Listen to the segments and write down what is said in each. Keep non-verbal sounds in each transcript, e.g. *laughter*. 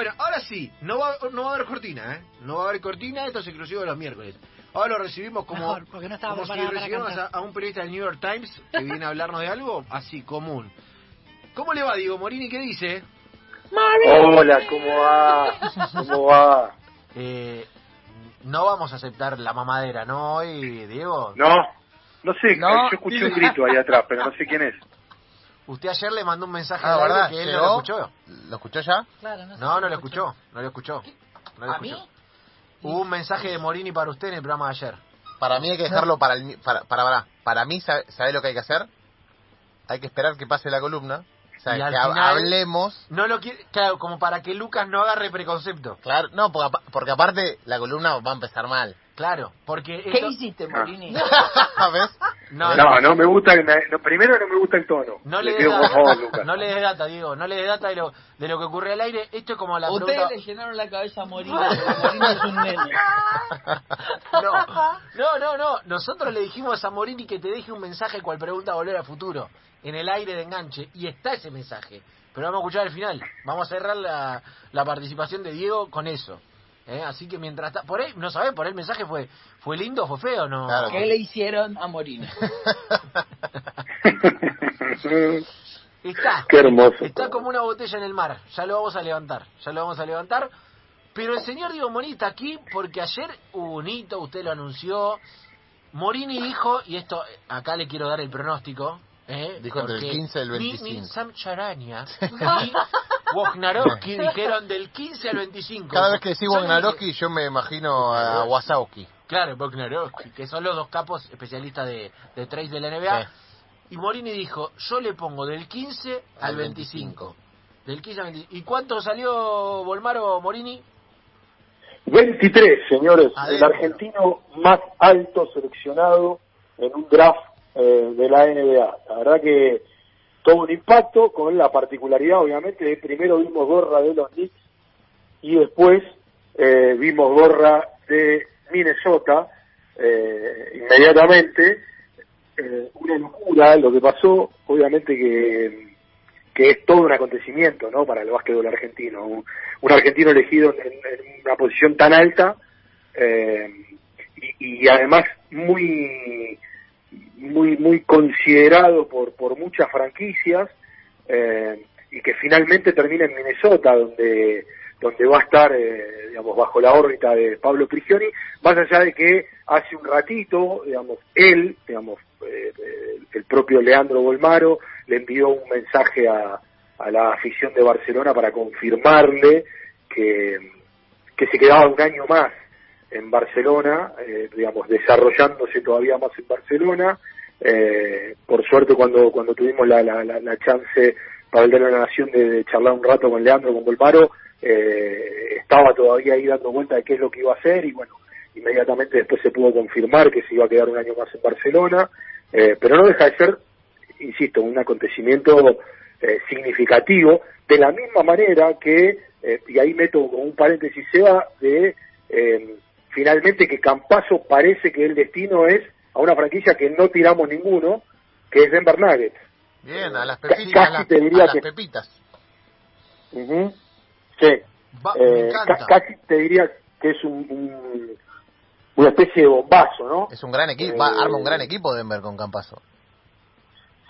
Bueno, ahora sí, no va, no va a haber cortina, ¿eh? No va a haber cortina, esto es exclusivo de los miércoles. Ahora lo recibimos como, Mejor, porque no estaba como si recibimos a un periodista del New York Times que viene a hablarnos de algo así, común. ¿Cómo le va, Diego Morini? ¿Qué dice? Hola, ¿cómo va? ¿Cómo va? Eh, no vamos a aceptar la mamadera, ¿no? Hoy, Diego. No, no sé, No. yo escuché un grito ahí atrás, pero no sé quién es. Usted ayer le mandó un mensaje Ah, aire ¿verdad? que él no lo escuchó. ¿Lo escuchó ya? Claro, no, sé No, lo escuchó, no lo escuchó. No lo ¿A mí? Hubo un mensaje de Morini para usted en el programa de ayer. Para mí hay que dejarlo para el mi- para para para, para mí sabe, sabe lo que hay que hacer. Hay que esperar que pase la columna, o sea, Y al que final- hablemos. No lo quiere, claro, como para que Lucas no agarre preconcepto. Claro, no, porque, porque aparte la columna va a empezar mal. Claro, porque ¿Qué esto- hiciste, Morini? *laughs* ¿Ves? No, No, no me gusta, no, primero no me gusta el tono. No le, le des data, no le des data, Diego, no le des data de lo, de lo que ocurre al aire. Esto es como la Ustedes pregunta... le llenaron la cabeza a Morini, porque Morini es un nene. *laughs* No, no, no, no. Nosotros le dijimos a Morini que te deje un mensaje cual pregunta volver al futuro, en el aire de enganche, y está ese mensaje. Pero vamos a escuchar al final. Vamos a cerrar la, la participación de Diego con eso. ¿Eh? Así que mientras... ta- Por ahí, no sabés, por ahí el mensaje fue fue lindo o fue feo, ¿no? Claro. ¿Qué le hicieron a Morini? *laughs* Está. Qué hermoso. Está como una botella en el mar. Ya lo vamos a levantar. Ya lo vamos a levantar. Pero el señor Diego Morini está aquí porque ayer hubo un hito, usted lo anunció. Morini dijo, y esto, acá le quiero dar el pronóstico. ¿eh? Dijo entre el porque 15 y el ni- 25. Ni Sam Charania ni *laughs* Wojnarowski dijeron del 15 al 25. Cada vez que decís Wagnarowski yo me imagino a Wasowski. Claro, Wojnarowski, que son los dos capos especialistas de, de trade de la NBA. Sí. Y Morini dijo, yo le pongo del 15 al Al 25. Del 15 al 25. ¿Y cuánto salió Volmaro Morini? 23, señores, el argentino más alto seleccionado en un draft eh, de la NBA. La verdad que todo un impacto con la particularidad, obviamente, de primero vimos gorra de los Knicks y después eh, vimos gorra de Minnesota eh, inmediatamente. Eh, una locura lo que pasó, obviamente que, que es todo un acontecimiento ¿no? para el básquetbol argentino. Un, un argentino elegido en, una posición tan alta eh, y, y además muy muy muy considerado por por muchas franquicias eh, y que finalmente termina en Minnesota donde donde va a estar eh, digamos bajo la órbita de Pablo Prigioni. Más allá de que hace un ratito digamos él digamos eh, el propio Leandro Bolmaro le envió un mensaje a, a la afición de Barcelona para confirmarle que que se quedaba un año más en Barcelona, eh, digamos, desarrollándose todavía más en Barcelona. Eh, por suerte, cuando cuando tuvimos la, la, la, la chance para el de la Nación de, charlar un rato con Leandro, con Volparo, eh, estaba todavía ahí dando cuenta de qué es lo que iba a hacer y bueno, inmediatamente después se pudo confirmar que se iba a quedar un año más en Barcelona, eh, pero no deja de ser, insisto, un acontecimiento eh, significativo, de la misma manera que, eh, y ahí meto como un paréntesis, se va de finalmente que Campaso parece que el destino es a una franquicia que no tiramos ninguno, que es Denver Nuggets. Bien, a las pepitas. casi a te diría a las que- pepitas. Sí. Va- Eh, ca- casi te diría que es un, un- una especie de bombazo, ¿no? Es un gran equipo, Eh, arma un gran equipo Denver con Campaso.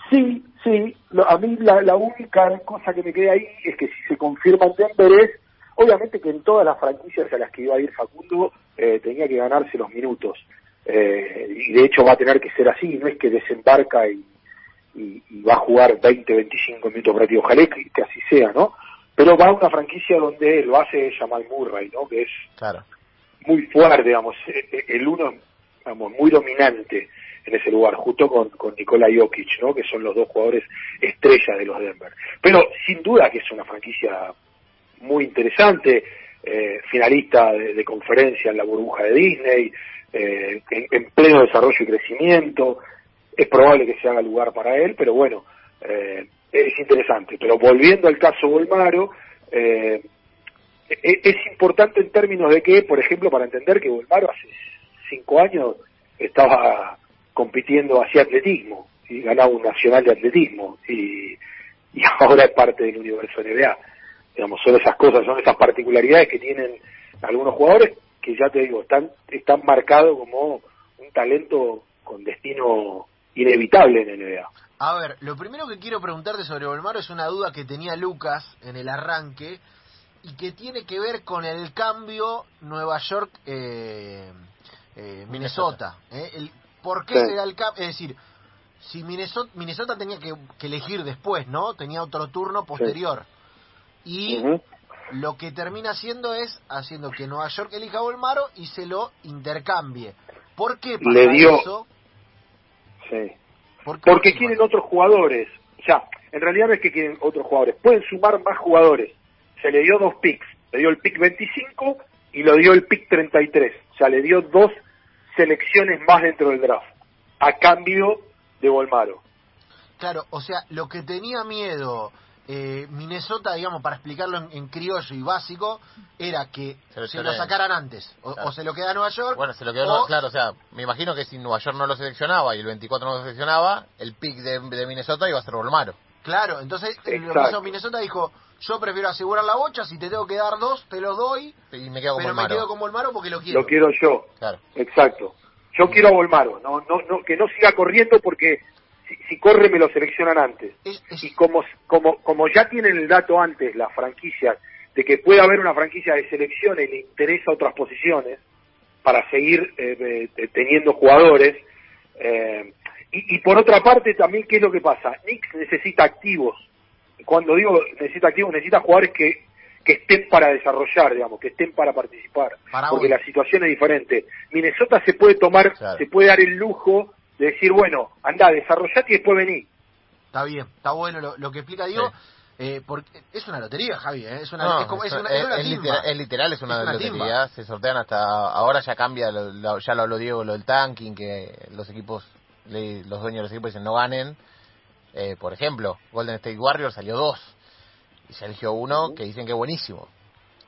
Sí, sí. Lo- a mí la, la única cosa que me queda ahí es que si se confirma en Denver es, obviamente que en todas las franquicias a las que iba a ir Facundo eh, tenía que ganarse los minutos. Eh, y de hecho va a tener que ser así, no es que desembarca y, y, y va a jugar 20, 25 minutos partido. Ojalá que, que así sea, ¿no? Pero va a una franquicia donde lo hace Jamal Murray, ¿no? Que es Claro. muy fuerte, digamos, eh, eh, el uno, digamos, muy dominante en ese lugar, junto con, con Nikola Jokic, ¿no? Que son los dos jugadores estrellas de los Denver. Pero sin duda que es una franquicia muy interesante, eh, finalista de, conferencia en la burbuja de Disney, eh, en, en pleno desarrollo y crecimiento. Es probable que se haga lugar para él, pero bueno, eh, es interesante. Pero volviendo al caso Volmaro, eh, e- es importante en términos de que, por ejemplo, para entender que Volmaro hace cinco años estaba compitiendo hacia atletismo y ganaba un nacional de atletismo y, y ahora es parte del universo NBA. Digamos, son esas cosas, son esas particularidades que tienen algunos jugadores que ya te digo, están, están marcados como un talento con destino inevitable en NBA. A ver, lo primero que quiero preguntarte sobre Volmaro es una duda que tenía Lucas en el arranque y que tiene que ver con el cambio Nueva York eh, eh, Minnesota. ¿eh? El, ¿Por qué Sí. se da el cambio? Es decir, si Minnesota, Minnesota tenía que, que elegir después, ¿no? Tenía otro turno posterior. Y lo que termina haciendo es haciendo que Nueva York elija a Volmaro y se lo intercambie. ¿Por qué pasa Le dio- eso? Sí. ¿Por qué? Porque quieren otros jugadores. O sea, en realidad no es que quieren otros jugadores, pueden sumar más jugadores. Se le dio dos picks, le dio el pick 25 y lo dio el pick 33. O sea, le dio dos selecciones más dentro del draft, a cambio de Volmaro. Claro, o sea, lo que tenía miedo eh, Minnesota, digamos, para explicarlo en, en criollo y básico, era que Se lo se lo chorean. sacaran antes. O, Claro. o se lo queda a Nueva York. Bueno, se lo quedó, o- claro, o sea, me imagino que si Nueva York no lo seleccionaba y el 24 no lo seleccionaba, el pick de, de Minnesota iba a ser Volmaro. Claro, entonces lo que hizo Minnesota dijo, yo prefiero asegurar la bocha, si te tengo que dar dos, te los doy, Y me quedo con pero me quedo con Volmaro porque lo quiero. Lo quiero yo. Claro. Exacto. Yo quiero a Volmaro, no, no, no, que no siga corriendo porque si, si corre me lo seleccionan antes. Es- es- Y como, como, como ya tienen el dato antes las franquicias de que puede haber una franquicia de selección y le interesa otras posiciones para seguir eh, eh, teniendo jugadores. eh, y, y por otra parte también, ¿qué es lo que pasa? Knicks necesita activos. Cuando digo necesita activos, necesita jugadores que, que estén para desarrollar, digamos, que estén para participar. Para porque hoy. la situación es diferente. Minnesota se puede tomar, Claro. se puede dar el lujo de decir, bueno, anda, desarrollate y después vení. Está bien, está bueno lo, lo que explica Diego. eh, porque es una lotería, Javi, ¿eh? es una, No, es como, es es- una, es una es timba. literal, es literal, es una, Es una lotería. timba. Se sortean hasta ahora ya cambia, lo- lo- ya lo habló Diego, lo del tanking, que los equipos, le- los dueños de los equipos dicen no ganen. Eh, por ejemplo, Golden State Warriors salió dos y se eligió uno que dicen que es buenísimo.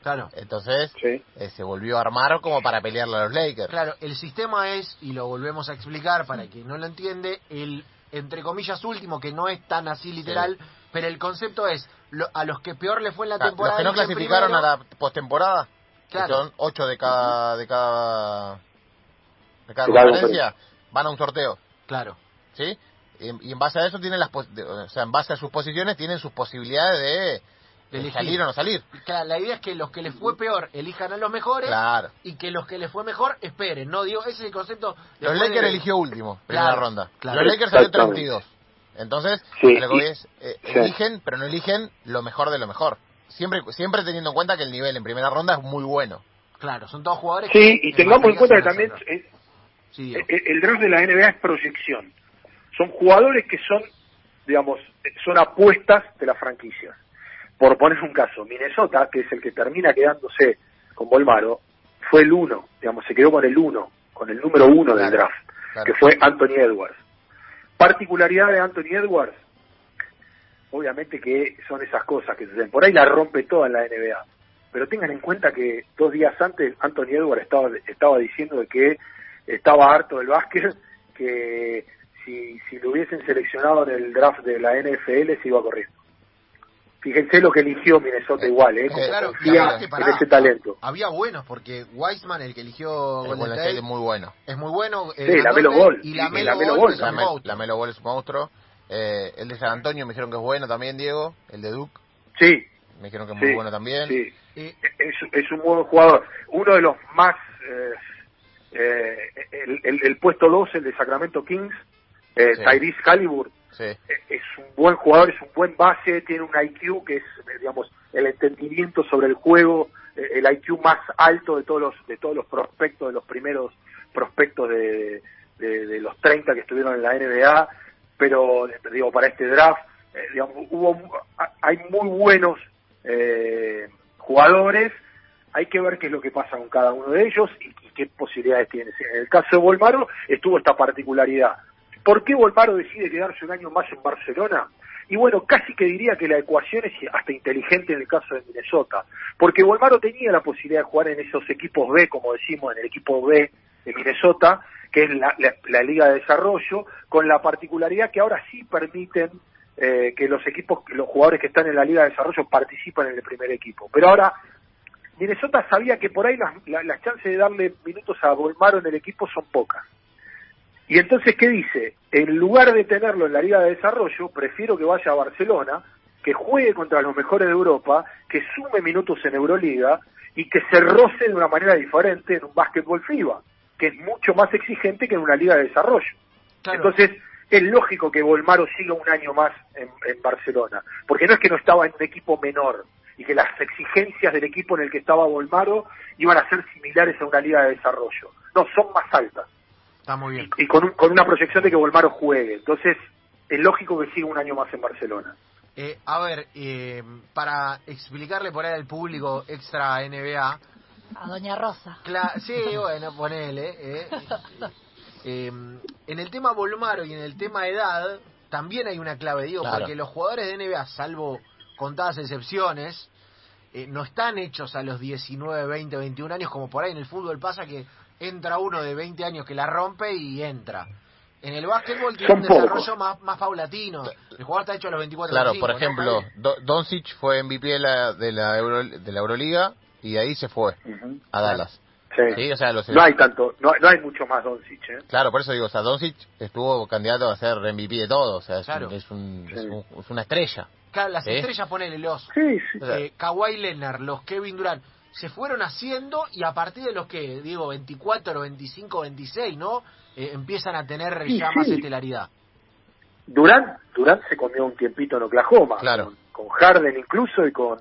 Claro. Entonces Sí. eh, se volvió a armar como para pelearle a los Lakers. Claro, el sistema es, y lo volvemos a explicar para quien no lo entiende, el entre comillas último, que no es tan así literal, pero el concepto es lo- a los que peor le fue en la Ah, los temporada. que no clasificaron primero. a la postemporada, que Claro. son ocho de cada de cada de cada cada conferencia, van a un sorteo. Claro, ¿sí? Y, y en base a eso tienen las o sea, en base a sus posiciones tienen sus posibilidades de, De elegir. salir o no salir. claro, la idea es que los que les fue peor elijan a los mejores Claro. y que los que les fue mejor esperen, ¿no? Digo, ese es el concepto. Los Lakers de- eligió último, primera Claro, ronda. claro. Los Lakers salió Exactamente. 32. Entonces, Sí, lo que voy y- es, eh, sí. eligen, pero no eligen lo mejor de lo mejor. Siempre siempre teniendo en cuenta que el nivel en primera ronda es muy bueno. Claro, son todos jugadores. Sí, que y tengamos en cuenta que también es- Sí, el, el draft de la NBA es proyección. Son jugadores que son, digamos, son apuestas de las franquicias. Por poner un caso, Minnesota, que es el que termina quedándose con Volmaro, fue el uno, digamos, se quedó con el uno, con el número uno del draft, claro. que fue Anthony Edwards. Particularidad de Anthony Edwards, obviamente que son esas cosas que suceden. Por ahí la rompe toda en la NBA. Pero tengan en cuenta que dos días antes Anthony Edwards estaba, estaba diciendo de que estaba harto del básquet, que si, si lo hubiesen seleccionado en el draft de la NFL se iba corriendo. Fíjense lo que eligió Minnesota Eh, igual, ¿eh? Como Claro, confía que en pará, ese talento. Había buenos, porque Wiseman, el que eligió El Golden State, State es muy bueno. es muy bueno. eh, Sí, la Melo Ball, Y la Melo Melo Ball, La, también. Me- monstruo. la Melo Ball es un monstruo. Eh, el de San Antonio me dijeron que es bueno también, Diego. El de Duke Sí, me dijeron que es sí, muy bueno también. sí. Es, es un buen jugador. Uno de los más. eh, eh, el, el- el puesto 2, el de Sacramento Kings, eh, Sí. Tyrese Halliburton, Eh, es un buen jugador, es un buen base, tiene un IQ que es, eh, digamos, el entendimiento sobre el juego, eh, el IQ más alto de todos los de todos los prospectos, de los primeros prospectos de, de, los 30 que estuvieron en la NBA, pero digo para este draft, digamos, hubo hay muy buenos eh, jugadores, hay que ver qué es lo que pasa con cada uno de ellos y, y qué posibilidades tiene. En el caso de Volmaro estuvo esta particularidad. ¿Por qué Volmaro decide quedarse un año más en Barcelona? Y bueno, casi que diría que la ecuación es hasta inteligente en el caso de Minnesota, porque Volmaro tenía la posibilidad de jugar en esos equipos B, como decimos, en el equipo B de Minnesota, que es la, liga de desarrollo, con la particularidad que ahora sí permiten eh, que los equipos, los jugadores que están en la Liga de Desarrollo participan en el primer equipo. Pero ahora, Minnesota sabía que por ahí las, la- las chances de darle minutos a Volmaro en el equipo son pocas. Y entonces, ¿qué dice? En lugar de tenerlo en la Liga de Desarrollo, prefiero que vaya a Barcelona, que juegue contra los mejores de Europa, que sume minutos en Euroliga y que se roce de una manera diferente en un básquetbol FIBA, que es mucho más exigente que en una Liga de Desarrollo. Claro. Entonces, es lógico que Volmaro siga un año más en, en Barcelona, porque no es que no estaba en un equipo menor y que las exigencias del equipo en el que estaba Volmaro iban a ser similares a una liga de desarrollo. No, son más altas Está muy bien. y con, un- con una proyección de que Volmaro juegue. Entonces, es lógico que siga un año más en Barcelona. Eh, a ver, eh, para explicarle por ahí al público extra NBA, A Doña Rosa. Cla- sí, *laughs* bueno, ponele. eh. Eh, en el tema Volmaro y en el tema edad, también hay una clave, digo, Claro. porque los jugadores de NBA, salvo contadas excepciones, eh, no están hechos a los 19, 20, 21 años, como por ahí en el fútbol pasa que entra uno de 20 años que la rompe y entra. En el básquetbol tiene Son un pocos. desarrollo más, más paulatino. El jugador está hecho a los 24 Claro, 25, por ¿no? ejemplo? Do- Doncic fue MVP de la, de la, Euro- de la Euroliga y ahí se fue a Dallas. Sí. Sí, o sea, los, No hay tanto, no, no hay mucho más Doncic, ¿eh? Claro, por eso digo, o sea, Doncic estuvo candidato a ser MVP de todo, o sea, es, Claro. un- es, un- es un- es una estrella. Claro, las ¿Eh? estrellas, ponele los Sí, sí. Eh, Kawhi Leonard, los Kevin Durant, se fueron haciendo y a partir de los que, digo, 24, 25, 26, ¿no? Eh, empiezan a tener Sí, ya sí. más estelaridad. Durant, Durant se comió un tiempito en Oklahoma. Claro. Con, con Harden incluso y con,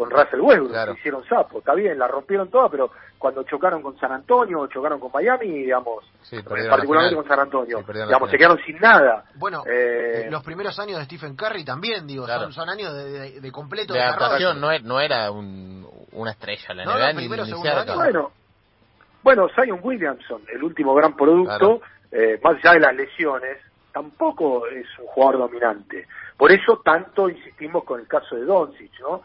con Russell Westbrook. Claro. que Hicieron sapo. Está bien, la rompieron toda, pero cuando chocaron con San Antonio o chocaron con Miami, digamos, Sí, eh, particularmente con San Antonio, Sí, digamos, se quedaron sin nada. Bueno, Eh, eh, los primeros años de Stephen Curry también, digo, Claro. son, son años de, de- de completo De adaptación no, no era un- una estrella la No, NBA ni, ni. Bueno, bueno, Zion Williamson, el último gran producto, eh, más allá de las lesiones, tampoco es un jugador dominante. Por eso tanto insistimos con el caso de Doncic, ¿no?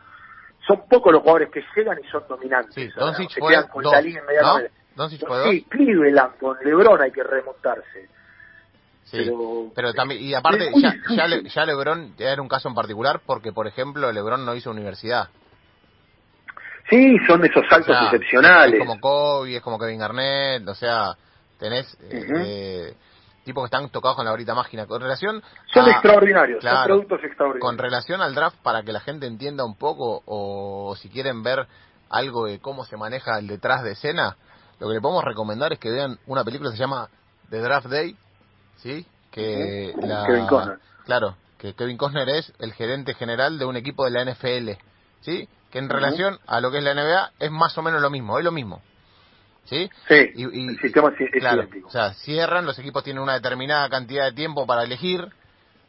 Son pocos los jugadores que llegan y son dominantes. Sí, Doncic se quedan con dos, la liga inmediatamente. ¿no? Sí, Cleveland, con LeBron hay que remontarse. Sí, Pero- pero también, y aparte, ya, ya, Le- ya LeBron ya era un caso en particular porque, por ejemplo, LeBron no hizo universidad. Sí, son esos saltos O sea, excepcionales. Es como Kobe, es como Kevin Garnett, o sea, tenés eh, tipos que están tocados con la varita mágica. Con relación Son a- extraordinarios, son productos extraordinarios. Con relación al draft, para que la gente entienda un poco, o si quieren ver algo de cómo se maneja el detrás de escena, lo que le podemos recomendar es que vean una película que se llama The Draft Day, ¿sí? Que la, Kevin Costner. Claro, que Kevin Costner es el gerente general de un equipo de la NFL, ¿sí? Que en relación a lo que es la NBA es más o menos lo mismo, es lo mismo, ¿sí? Sí, Y- y- el sistema es, Claro, idéntico. o sea, cierran, los equipos tienen una determinada cantidad de tiempo para elegir,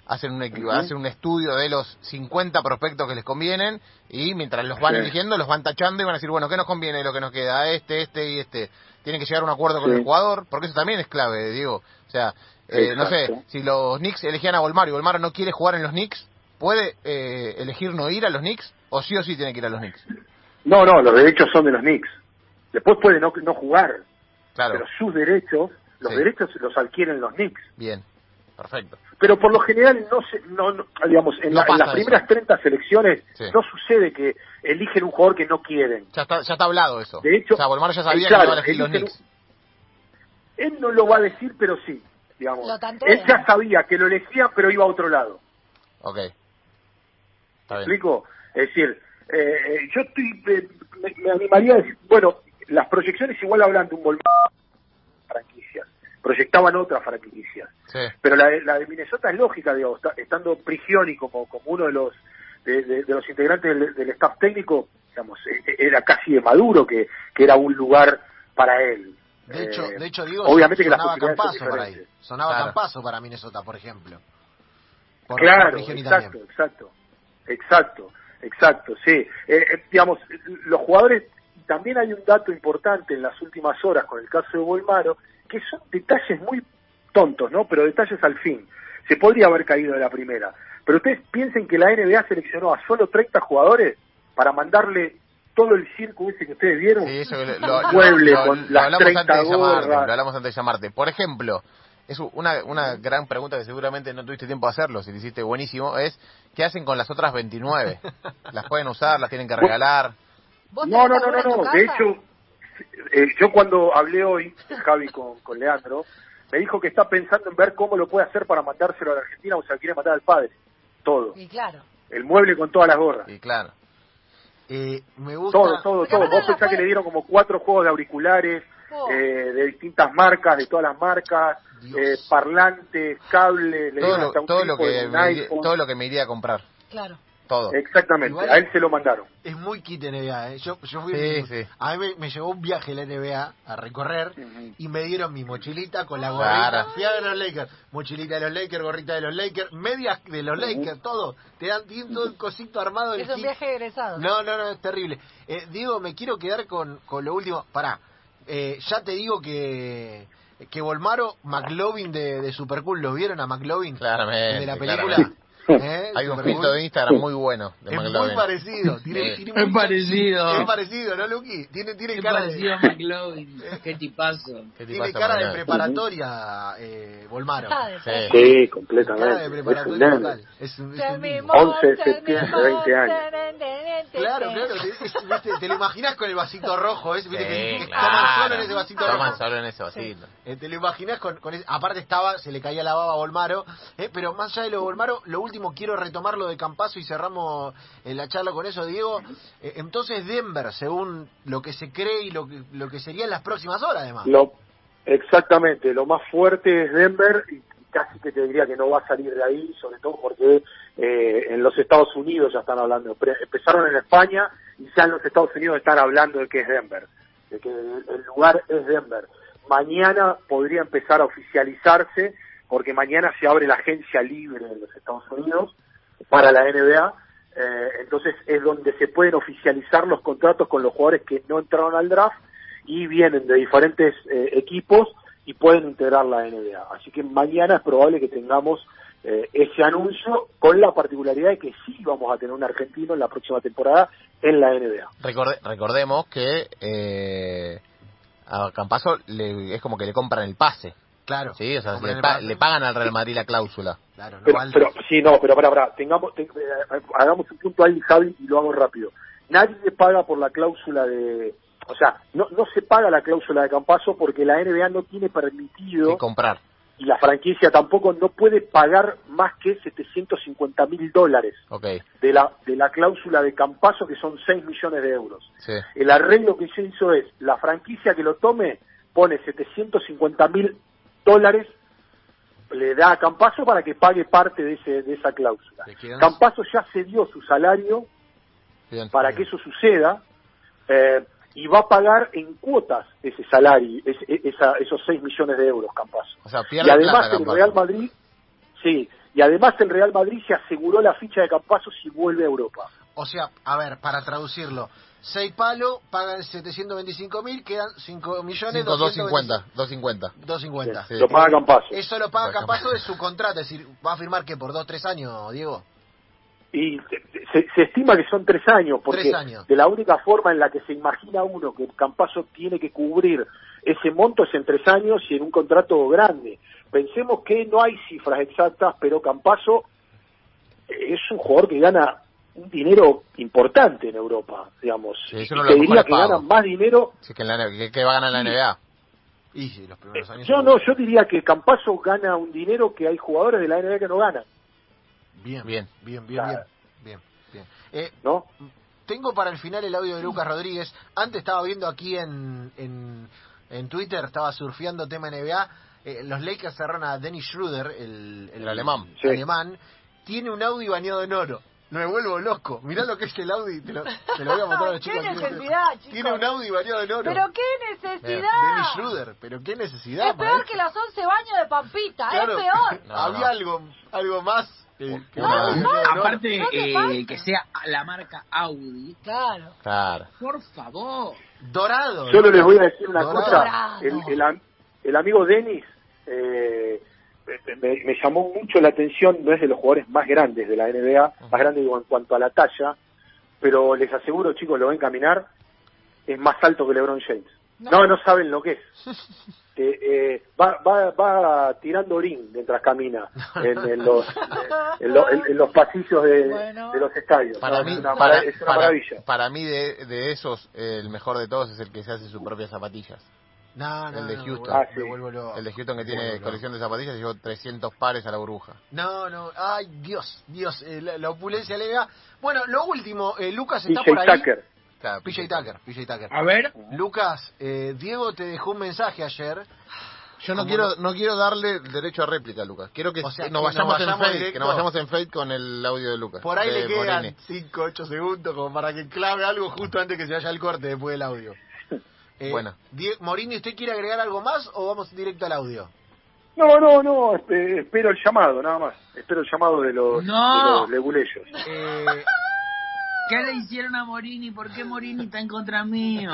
hacen un, Ujú. hacen un estudio de los 50 prospectos que les convienen y mientras los van Sí. eligiendo los van tachando y van a decir, bueno, ¿qué nos conviene? Lo que nos queda, este, este y este. Tienen que llegar a un acuerdo con el jugador, porque eso también es clave, digo. O sea, eh, no sé, si los Knicks elegían a Volmar y Volmar no quiere jugar en los Knicks, ¿puede eh, elegir no ir a los Knicks? ¿O sí o sí tiene que ir a los Knicks? No, no, los derechos son de los Knicks. Después puede no, no jugar, Claro, pero sus derechos, los Sí. derechos los adquieren los Knicks. bien, perfecto. Pero por lo general no se, no, no- digamos, en, No la- en las eso. primeras 30 selecciones Sí. no sucede que eligen un jugador que no quieren. Ya está, ya está hablado eso. De hecho, o sea, Volmar ya sabía eh, claro, que iba a elegir los Knicks. Él no lo va a decir, pero sí, digamos. Él ya sabía que lo elegían, pero iba a otro lado. Ok. Está ¿Me bien. explico? Es decir, eh, eh, yo estoy, eh, me, me animaría a decir, bueno, las proyecciones igual hablan de un Volmar franquicias, proyectaban otras franquicias. Sí. pero la de, la de Minnesota es lógica, digo, está- estando Prigioni como, como uno de los de, de- de los integrantes del, del staff técnico, digamos, e- e- era casi de Maduro que, que era un lugar para él. De hecho, Eh, de hecho digo, obviamente que las sonaba Campazo para ahí. Sonaba Claro. Campazo para Minnesota, por ejemplo. Por- Claro, por exacto, exacto, exacto, exacto, sí. Eh, eh, digamos, los jugadores, también hay un dato importante en las últimas horas con el caso de Volmaro, que son detalles muy tontos, ¿no? Pero detalles al fin. Se podría haber caído de la primera. Pero ustedes piensen que la NBA seleccionó a solo 30 jugadores para mandarle todo el circo ese que ustedes vieron. Sí, eso lo, lo- Mueble lo- con las hablamos 30 antes de llamarte, lo hablamos antes de llamarte. Por ejemplo, es una, una gran pregunta que seguramente no tuviste tiempo de hacerlo, si lo hiciste buenísimo, es ¿qué hacen con las otras 29? ¿Las pueden usar? ¿Las tienen que regalar? ¿Vos No, no, no, no, no. De hecho, eh, yo cuando hablé hoy, Javi, con, con Leandro, me dijo que está pensando en ver cómo lo puede hacer para mandárselo a la Argentina o sea, quiere matar al padre. Todo. Y claro. El mueble con todas las gorras. Y claro. Eh, me gusta. Todo, todo, Porque todo. Vos pensás que le dieron como cuatro juegos de auriculares, Oh. eh, de distintas marcas, de todas las marcas, eh, parlantes, cables, le Todo dieron lo, hasta un todo lo que de un me iría, iPhone. todo lo que me iría a comprar. Claro. Todo. Exactamente, Igual- a él se lo mandaron. Es muy kit NBA, ¿eh? Yo, yo fui. Sí, sí. A mí me, me llevó un viaje la NBA a recorrer y me dieron mi mochilita con la Claro. gorrita. Fui a ver los Lakers. Mochilita de los Lakers, gorrita de los Lakers, medias de los Lakers, todo. Te dan todo el cosito armado Es un kit. viaje egresado. No, no, no, es terrible. Eh, Diego, me quiero quedar con, con lo último. Pará, eh, ya te digo que que Volmaro, McLovin de, de Supercool, ¿lo vieron a McLovin? Claramente, de la película. claramente. ¿Eh? Hay un filtro de Instagram muy bueno de Es muy McLovin. parecido. *laughs* Tiene, Es mucha- parecido. Es parecido, ¿no, Luqui? Tiene, tiene cara parecido a de, McLovin. *laughs* Qué tipazo. ¿Qué te tiene cara de preparatoria, eh, Volmaro. Sí. Cara de completamente. Es un preparatoria nene. total. Es un, es Tell un me niño. more, 11 de tell me septiembre, more, 20 años. Claro, claro, te, lo imaginas con el vasito rojo, ¿eh? ¿Viste? que, Sí, que toman claro. solo en ese vasito Toman rojo. solo en ese vasito. Eh, te lo imaginas con, con ese- aparte estaba, se le caía la baba a Volmaro, eh, pero más allá de lo de Volmaro, lo último quiero retomar lo de Campazo y cerramos eh, la charla con eso, Diego. Eh, entonces Denver, según lo que se cree y lo que, lo que sería en las próximas horas además. Lo, exactamente, lo más fuerte es Denver y casi que te diría que no va a salir de ahí, sobre todo porque eh, en los Estados Unidos ya están hablando. Empezaron en España y ya en los Estados Unidos están hablando de que es Denver, de que el lugar es Denver. Mañana podría empezar a oficializarse porque mañana se abre la agencia libre en los Estados Unidos para la NBA. eh, entonces es donde se pueden oficializar los contratos con los jugadores que no entraron al draft y vienen de diferentes eh, equipos y pueden integrar la NBA. Así que mañana es probable que tengamos eh, ese anuncio con la particularidad de que sí vamos a tener un argentino en la próxima temporada en la NBA. Recorde- recordemos que eh, a Campazo le, es como que le compran el pase. Claro. Sí, o sea, Como le, pa- pagan al Real Madrid la cláusula. Claro, no Pero, vale. pero sí, no, pero para, para, tengamos, te- eh, hagamos un punto ahí, Javi, y lo hago rápido. Nadie paga por la cláusula de, o sea, no, no se paga la cláusula de Campaso porque la NBA no tiene permitido Y comprar. y la franquicia tampoco no puede pagar más que 750 mil dólares Ok, de la, de la cláusula de Campaso, que son 6 millones de euros. sí. El arreglo que se hizo es, la franquicia que lo tome pone 750 mil dólares, le da a Campaso para que pague parte de, ese, de esa cláusula. Campaso ya cedió su salario Bien. para que eso suceda eh, y va a pagar en cuotas ese salario, ese- esa- esos 6 millones de euros, Campaso. O sea, Y además plata el. Real Madrid, sí, y además el Real Madrid se aseguró la ficha de Campaso si vuelve a Europa. O sea, a ver, para traducirlo, 6 palos, pagan 725 mil, quedan 5 millones. Cinco, 250, 250. 250. Sí. Lo paga Campaso. Eso lo paga Campazo de su contrato, es decir, va a firmar que por 2, 3 años, Diego. Y se, se estima que son tres años, porque Tres años. de la única forma en la que se imagina uno que Campaso tiene que cubrir ese monto es en tres años y en un contrato grande. Pensemos que no hay cifras exactas, pero Campaso es un jugador que gana un dinero importante en Europa, digamos. Sí, y te diría que gana pagos. más dinero. Sí, que, en la, que, que va a ganar la NBA. Y sí, los primeros años. Yo no, yo diría que Campaso gana un dinero que hay jugadores de la NBA que no ganan, Bien, Bien. bien, bien, bien. Claro. Bien, bien. Eh, ¿no? tengo para el final el audio de Lucas Rodríguez. Antes estaba viendo aquí en, en, en Twitter, estaba surfeando tema NBA. Eh, los Lakers cerraron a Dennis Schroeder, el, El alemán. Sí. alemán. Tiene un Audi bañado en oro. Me vuelvo loco. Mirá lo que es el Audi. Te lo, te lo voy a *laughs* mostrar a los ¿Qué chicos. aquí. necesidad, chicos? Tiene un Audi bañado en oro. Pero qué Dennis necesidad. Schroeder. Pero qué necesidad. Es peor maestro. que los 11 baños de Pampita, Claro. es peor. *laughs* No, Había no. algo algo más. eh, que No, oro. Aparte, eh, que sea la marca Audi, Claro. Claro. por favor. Dorado. Solo ¿no? les voy a decir una Dorado. cosa. El, el amigo Denis eh, me, me llamó mucho la atención, no es de los jugadores más grandes de la NBA, más grande digo en cuanto a la talla, pero les aseguro, chicos, lo ven caminar, es más alto que LeBron James. No, no saben lo que es. *laughs* Eh, eh, va, va, va tirando orín mientras camina en, en los, en, lo- en- en los pasillos de, Bueno. de los estadios. Para mí, es una, para, es una para- maravilla. para mí de, de esos, eh, el mejor de todos es el que se hace sus propias zapatillas. No, no, El de no, Houston. Ah, sí. El de Houston que tiene colección de zapatillas llevó 300 pares a la burbuja. No, no, ay, Dios, Dios, eh, la, la opulencia lega. Bueno, lo último, eh, Lucas está PJ por ahí. Tucker. Claro, PJ Tucker, PJ Tucker. A ver. Lucas, eh, Diego te dejó un mensaje ayer. Yo no ¿Cómo quiero no quiero darle derecho a réplica, Lucas. Quiero que, O sea, nos, que vayamos nos en vayamos fade, directo. que nos vayamos en fade con el audio de Lucas. Por ahí le quedan Morini. 5, 8 segundos como para que clave algo justo antes que se vaya el corte después del audio. Eh, Bueno. Die- Morini, ¿usted quiere agregar algo más o vamos directo al audio? No, no, no, espe- espero el llamado, nada más. Espero el llamado de los, No. de los leguleyos. Eh, *laughs* ¿Qué le hicieron a Morini? ¿Por qué Morini está en contra mío?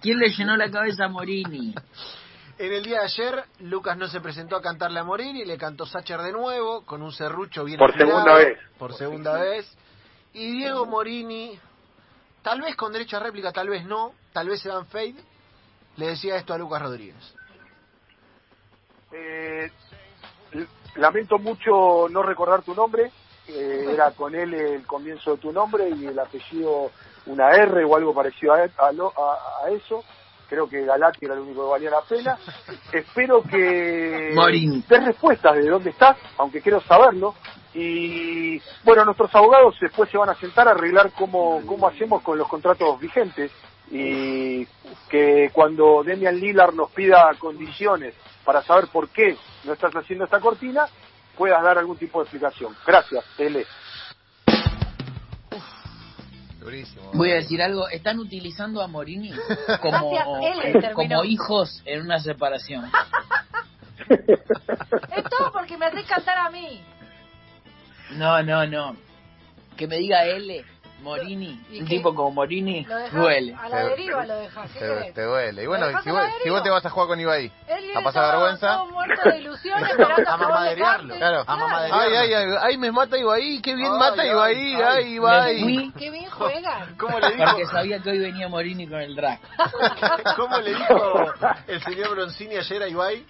¿Quién le llenó la cabeza a Morini? en el día de ayer, Lucas no se presentó a cantarle a Morini, le cantó Sacher de nuevo, con un serrucho bien Por afilado, segunda vez. Por segunda vez. Y Diego Morini, tal vez con derecho a réplica, tal vez no, tal vez se va en fade, le decía esto a Lucas Rodríguez. Eh, lamento mucho no recordar tu nombre. eh, era con él el comienzo de tu nombre y el apellido una R o algo parecido a, a lo- a- a eso. Creo que Galati era el único que valía la pena. *laughs* Espero que Morini. des respuestas de dónde estás, aunque quiero saberlo. Y bueno, nuestros abogados después se van a sentar a arreglar cómo, cómo hacemos con los contratos vigentes y que cuando Demian Lillard nos pida condiciones para saber por qué no estás haciendo esta cortina, puedas dar algún tipo de explicación. Gracias, Tele. Voy a decir algo. Están utilizando a Morini *laughs* como, Gracias, él terminó. como hijos en una separación. *laughs* Es todo porque me haces cantar a mí. No, no, no. Que me diga L, Morini, ¿Y un tipo como Morini, dejas duele. a la deriva, lo dejas. ¿Qué Te, te duele. Y ¿Lo bueno, si vos, si vos te vas a jugar con Ibai, ¿a pasar vergüenza? todo muerto de ilusión *laughs* esperando A mamaderearlo. Claro. A mamaderearlo. Ay, ay, ay, ay, me mata Ibai, qué bien Ay, mata ay, Ibai, ay. ay, Ibai. Qué bien juegan. *laughs* ¿Cómo le dijo, porque sabía que hoy venía Morini con el drag. *laughs* ¿Cómo le dijo el señor Broncini ayer a Ibai?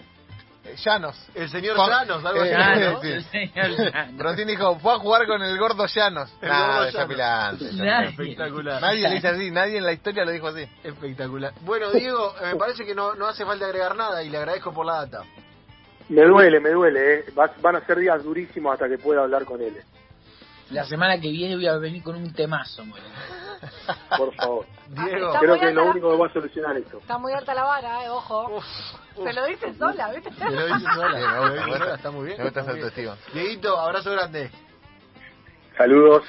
Eh, Llanos. El señor Llanos, algo así, Eh, Llanos, ¿no? sí. el señor Llanos. Brontín dijo, fue a jugar con el gordo Llanos. El Nah, gordo desapilante, Llanos. desapilante. Espectacular. Nadie le dice así, nadie en la historia lo dijo así. Espectacular. Bueno, Diego, eh, me parece que no, no hace falta agregar nada y le agradezco por la data. Me duele, me duele. ¿eh? Va- van a ser días durísimos hasta que pueda hablar con él. La semana que viene voy a venir con un temazo, Morini. *laughs* Por favor. Diego, Creo que es lo único que va a solucionar esto. Está muy alta la vara, eh, ojo. uf, uf. Se lo dice sola, ¿viste? Me lo dice sola. *laughs* Lo dice está muy bien. Me gusta esa autoestima. Dieguito, abrazo grande. Saludos.